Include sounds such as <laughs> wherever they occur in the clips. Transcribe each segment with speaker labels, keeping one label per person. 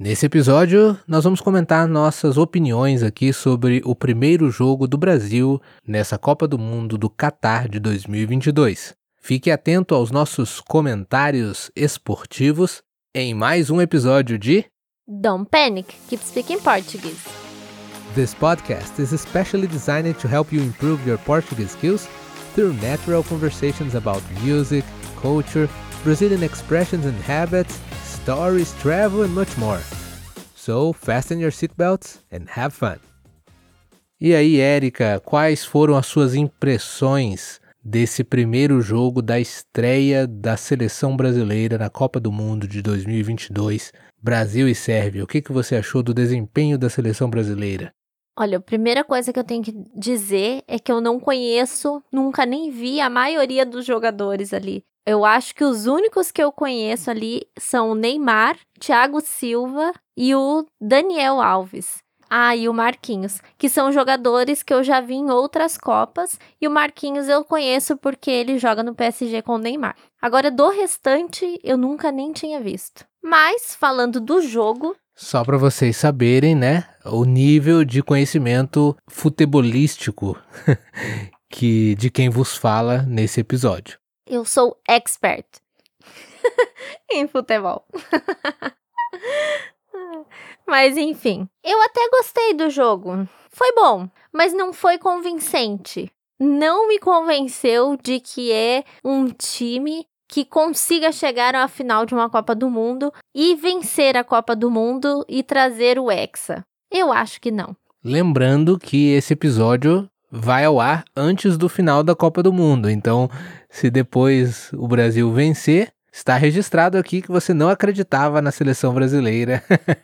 Speaker 1: Nesse episódio, nós vamos comentar nossas opiniões aqui sobre o primeiro jogo do Brasil nessa Copa do Mundo do Catar de 2022. Fique atento aos nossos comentários esportivos em mais um episódio de
Speaker 2: Don't panic, keep speaking Portuguese.
Speaker 1: This podcast is especially designed to help you improve your Portuguese skills through natural conversations about music, culture, Brazilian expressions and habits stories, travel, and much more. So, fasten your seatbelts and have fun. E aí, Érica, quais foram as suas impressões desse primeiro jogo da estreia da seleção brasileira na Copa do Mundo de 2022, Brasil e Sérvia? O que, que você achou do desempenho da seleção brasileira?
Speaker 2: Olha, a primeira coisa que eu tenho que dizer é que eu não conheço, nunca nem vi a maioria dos jogadores ali. Eu acho que os únicos que eu conheço ali são o Neymar, Thiago Silva e o Daniel Alves. Ah, e o Marquinhos, que são jogadores que eu já vi em outras Copas, e o Marquinhos eu conheço porque ele joga no PSG com o Neymar. Agora, do restante, eu nunca nem tinha visto. Mas, falando do jogo.
Speaker 1: Só para vocês saberem, né? O nível de conhecimento futebolístico <laughs> que de quem vos fala nesse episódio.
Speaker 2: Eu sou expert <laughs> em futebol. <laughs> mas enfim, eu até gostei do jogo. Foi bom, mas não foi convincente. Não me convenceu de que é um time que consiga chegar à final de uma Copa do Mundo e vencer a Copa do Mundo e trazer o Hexa. Eu acho que não.
Speaker 1: Lembrando que esse episódio vai ao ar antes do final da Copa do Mundo. Então, se depois o Brasil vencer, está registrado aqui que você não acreditava na seleção brasileira.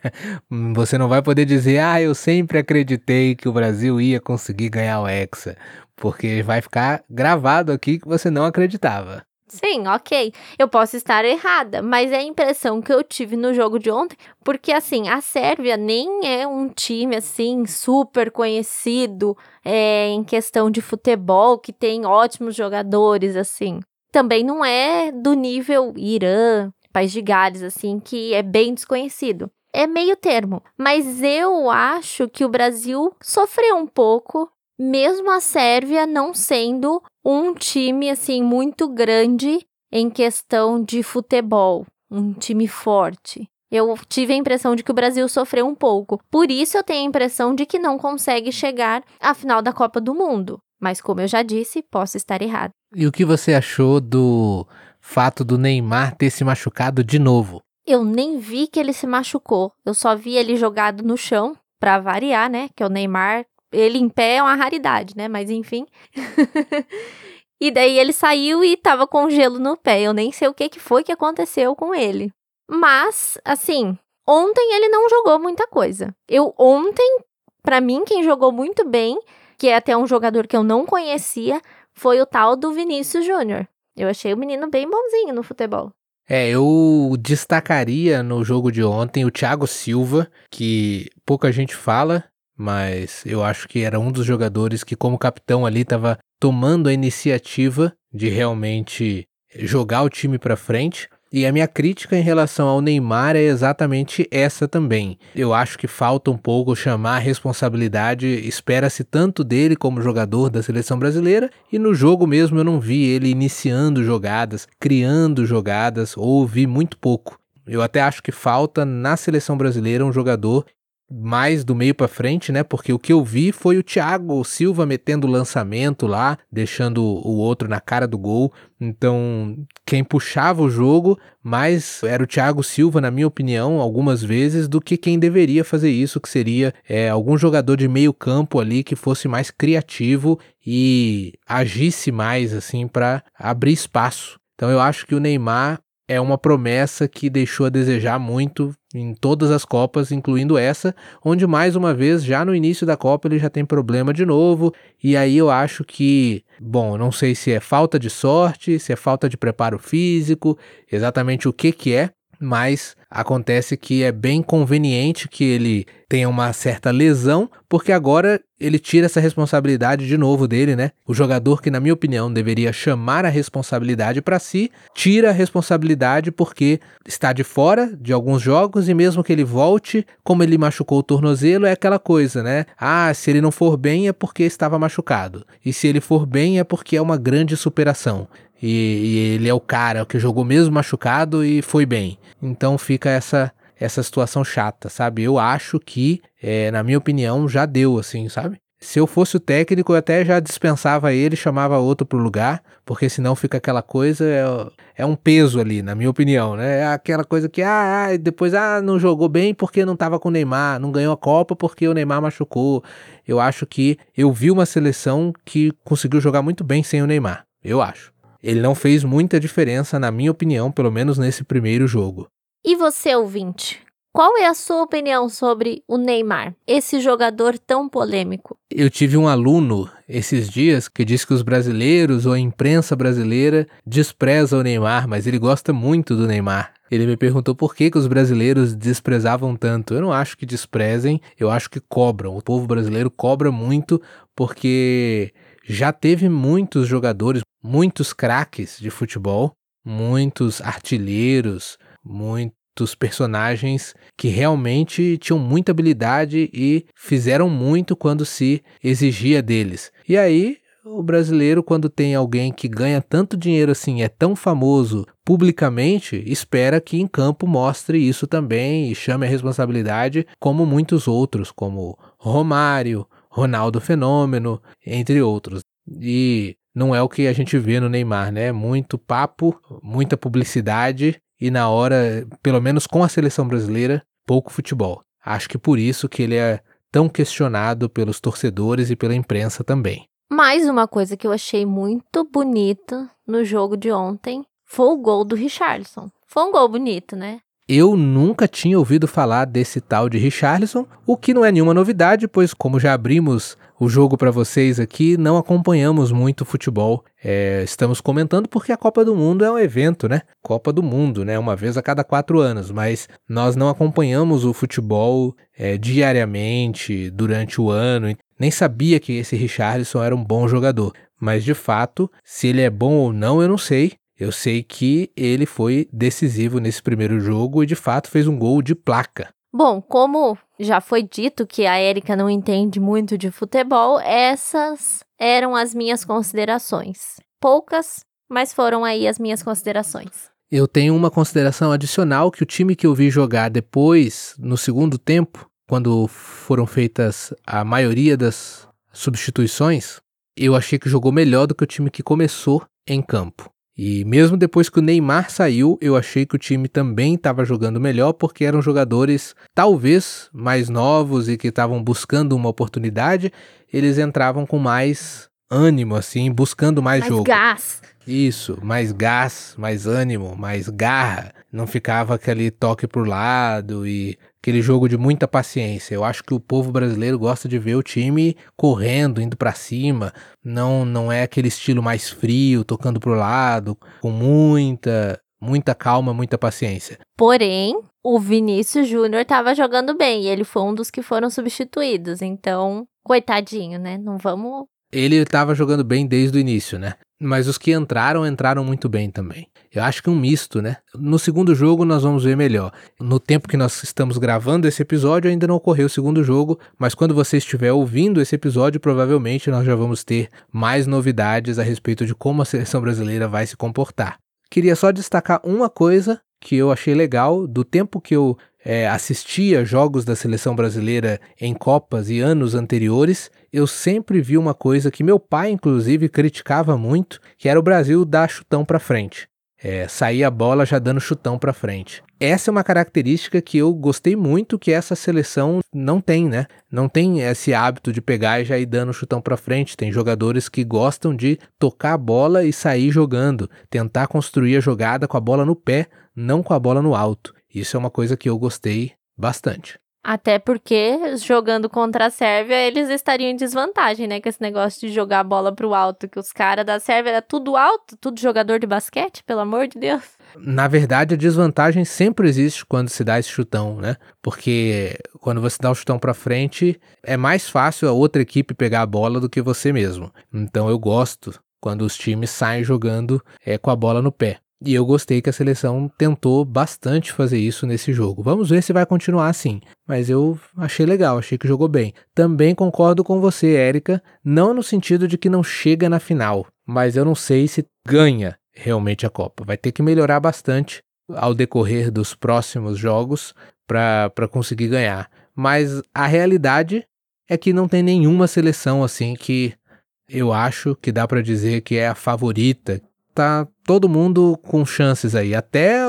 Speaker 1: <laughs> você não vai poder dizer, ah, eu sempre acreditei que o Brasil ia conseguir ganhar o Hexa. Porque vai ficar gravado aqui que você não acreditava.
Speaker 2: Sim, ok. Eu posso estar errada, mas é a impressão que eu tive no jogo de ontem, porque assim, a Sérvia nem é um time assim super conhecido é, em questão de futebol, que tem ótimos jogadores assim. Também não é do nível Irã, País de Gales, assim, que é bem desconhecido. É meio termo, mas eu acho que o Brasil sofreu um pouco mesmo a Sérvia não sendo um time assim muito grande em questão de futebol, um time forte. Eu tive a impressão de que o Brasil sofreu um pouco. Por isso eu tenho a impressão de que não consegue chegar à final da Copa do Mundo. Mas como eu já disse, posso estar errado.
Speaker 1: E o que você achou do fato do Neymar ter se machucado de novo?
Speaker 2: Eu nem vi que ele se machucou. Eu só vi ele jogado no chão, para variar, né? Que o Neymar ele em pé é uma raridade, né? Mas enfim. <laughs> e daí ele saiu e tava com gelo no pé. Eu nem sei o que, que foi que aconteceu com ele. Mas, assim, ontem ele não jogou muita coisa. Eu ontem, para mim, quem jogou muito bem, que é até um jogador que eu não conhecia, foi o tal do Vinícius Júnior. Eu achei o menino bem bonzinho no futebol.
Speaker 1: É, eu destacaria no jogo de ontem o Thiago Silva, que pouca gente fala, mas eu acho que era um dos jogadores que, como capitão ali, estava tomando a iniciativa de realmente jogar o time para frente. E a minha crítica em relação ao Neymar é exatamente essa também. Eu acho que falta um pouco chamar a responsabilidade, espera-se tanto dele como jogador da seleção brasileira, e no jogo mesmo eu não vi ele iniciando jogadas, criando jogadas, ou vi muito pouco. Eu até acho que falta na seleção brasileira um jogador mais do meio para frente, né? Porque o que eu vi foi o Thiago Silva metendo o lançamento lá, deixando o outro na cara do gol. Então, quem puxava o jogo mais era o Thiago Silva, na minha opinião, algumas vezes, do que quem deveria fazer isso, que seria é, algum jogador de meio campo ali que fosse mais criativo e agisse mais, assim, para abrir espaço. Então, eu acho que o Neymar é uma promessa que deixou a desejar muito em todas as Copas, incluindo essa, onde mais uma vez, já no início da Copa, ele já tem problema de novo. E aí eu acho que, bom, não sei se é falta de sorte, se é falta de preparo físico, exatamente o que que é, mas acontece que é bem conveniente que ele tenha uma certa lesão, porque agora ele tira essa responsabilidade de novo dele, né? O jogador que, na minha opinião, deveria chamar a responsabilidade para si, tira a responsabilidade porque está de fora de alguns jogos e mesmo que ele volte, como ele machucou o tornozelo, é aquela coisa, né? Ah, se ele não for bem é porque estava machucado. E se ele for bem é porque é uma grande superação. E, e, ele é o cara que jogou mesmo machucado e foi bem. Então fica essa essa situação chata, sabe? Eu acho que, é, na minha opinião, já deu, assim, sabe? Se eu fosse o técnico, eu até já dispensava ele, chamava outro pro lugar, porque senão fica aquela coisa, é, é um peso ali, na minha opinião, né? É aquela coisa que, ah, ah, depois, ah, não jogou bem porque não tava com o Neymar, não ganhou a Copa porque o Neymar machucou. Eu acho que eu vi uma seleção que conseguiu jogar muito bem sem o Neymar, eu acho. Ele não fez muita diferença, na minha opinião, pelo menos nesse primeiro jogo.
Speaker 2: E você, ouvinte? Qual é a sua opinião sobre o Neymar, esse jogador tão polêmico?
Speaker 1: Eu tive um aluno esses dias que disse que os brasileiros ou a imprensa brasileira despreza o Neymar, mas ele gosta muito do Neymar. Ele me perguntou por que, que os brasileiros desprezavam tanto. Eu não acho que desprezem, eu acho que cobram. O povo brasileiro cobra muito porque já teve muitos jogadores, muitos craques de futebol, muitos artilheiros, muitos personagens que realmente tinham muita habilidade e fizeram muito quando se exigia deles. E aí, o brasileiro, quando tem alguém que ganha tanto dinheiro assim, é tão famoso publicamente, espera que em campo mostre isso também e chame a responsabilidade, como muitos outros, como Romário, Ronaldo Fenômeno, entre outros. E não é o que a gente vê no Neymar, né? Muito papo, muita publicidade e na hora, pelo menos com a seleção brasileira, pouco futebol. Acho que por isso que ele é tão questionado pelos torcedores e pela imprensa também.
Speaker 2: Mais uma coisa que eu achei muito bonita no jogo de ontem foi o gol do Richardson. Foi um gol bonito, né?
Speaker 1: Eu nunca tinha ouvido falar desse tal de Richarlison, o que não é nenhuma novidade, pois como já abrimos o jogo para vocês aqui, não acompanhamos muito futebol. É, estamos comentando porque a Copa do Mundo é um evento, né? Copa do Mundo, né? Uma vez a cada quatro anos, mas nós não acompanhamos o futebol é, diariamente durante o ano. Nem sabia que esse Richarlison era um bom jogador. Mas de fato, se ele é bom ou não, eu não sei. Eu sei que ele foi decisivo nesse primeiro jogo e de fato fez um gol de placa.
Speaker 2: Bom, como já foi dito que a Érica não entende muito de futebol, essas eram as minhas considerações. Poucas, mas foram aí as minhas considerações.
Speaker 1: Eu tenho uma consideração adicional que o time que eu vi jogar depois, no segundo tempo, quando foram feitas a maioria das substituições, eu achei que jogou melhor do que o time que começou em campo. E mesmo depois que o Neymar saiu, eu achei que o time também estava jogando melhor porque eram jogadores talvez mais novos e que estavam buscando uma oportunidade, eles entravam com mais ânimo assim, buscando mais,
Speaker 2: mais
Speaker 1: jogo.
Speaker 2: Gás.
Speaker 1: Isso, mais gás, mais ânimo, mais garra. Não ficava aquele toque pro lado e aquele jogo de muita paciência. Eu acho que o povo brasileiro gosta de ver o time correndo, indo para cima. Não, não é aquele estilo mais frio, tocando pro lado, com muita, muita calma, muita paciência.
Speaker 2: Porém, o Vinícius Júnior estava jogando bem e ele foi um dos que foram substituídos. Então, coitadinho, né? Não vamos
Speaker 1: ele estava jogando bem desde o início, né? Mas os que entraram, entraram muito bem também. Eu acho que um misto, né? No segundo jogo nós vamos ver melhor. No tempo que nós estamos gravando esse episódio, ainda não ocorreu o segundo jogo, mas quando você estiver ouvindo esse episódio, provavelmente nós já vamos ter mais novidades a respeito de como a seleção brasileira vai se comportar. Queria só destacar uma coisa que eu achei legal do tempo que eu é, assistia jogos da seleção brasileira em Copas e anos anteriores, eu sempre vi uma coisa que meu pai, inclusive, criticava muito, que era o Brasil dar chutão para frente. É, sair a bola já dando chutão para frente. Essa é uma característica que eu gostei muito que essa seleção não tem, né? Não tem esse hábito de pegar e já ir dando chutão para frente. Tem jogadores que gostam de tocar a bola e sair jogando, tentar construir a jogada com a bola no pé, não com a bola no alto. Isso é uma coisa que eu gostei bastante.
Speaker 2: Até porque, jogando contra a Sérvia, eles estariam em desvantagem, né? Com esse negócio de jogar a bola pro alto, que os caras da Sérvia era tudo alto, tudo jogador de basquete, pelo amor de Deus.
Speaker 1: Na verdade, a desvantagem sempre existe quando se dá esse chutão, né? Porque quando você dá o chutão para frente, é mais fácil a outra equipe pegar a bola do que você mesmo. Então eu gosto quando os times saem jogando é, com a bola no pé. E eu gostei que a seleção tentou bastante fazer isso nesse jogo. Vamos ver se vai continuar assim. Mas eu achei legal, achei que jogou bem. Também concordo com você, Érica, não no sentido de que não chega na final, mas eu não sei se ganha realmente a Copa. Vai ter que melhorar bastante ao decorrer dos próximos jogos para conseguir ganhar. Mas a realidade é que não tem nenhuma seleção assim que eu acho que dá para dizer que é a favorita, tá todo mundo com chances aí. Até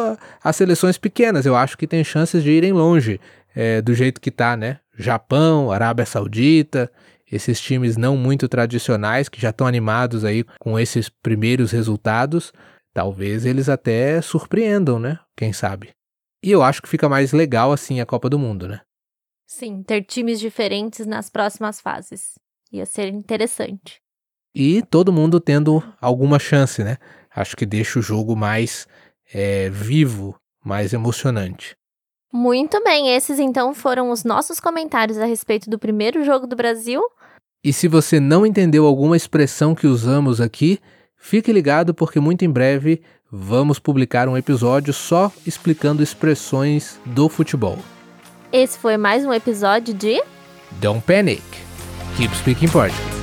Speaker 1: as seleções pequenas, eu acho que tem chances de irem longe, é, do jeito que tá, né? Japão, Arábia Saudita, esses times não muito tradicionais que já estão animados aí com esses primeiros resultados, talvez eles até surpreendam, né? Quem sabe. E eu acho que fica mais legal assim a Copa do Mundo, né?
Speaker 2: Sim, ter times diferentes nas próximas fases. Ia ser interessante.
Speaker 1: E todo mundo tendo alguma chance, né? Acho que deixa o jogo mais é, vivo, mais emocionante.
Speaker 2: Muito bem, esses então foram os nossos comentários a respeito do primeiro jogo do Brasil.
Speaker 1: E se você não entendeu alguma expressão que usamos aqui, fique ligado porque muito em breve vamos publicar um episódio só explicando expressões do futebol.
Speaker 2: Esse foi mais um episódio de
Speaker 1: Don't Panic. Keep Speaking Portuguese.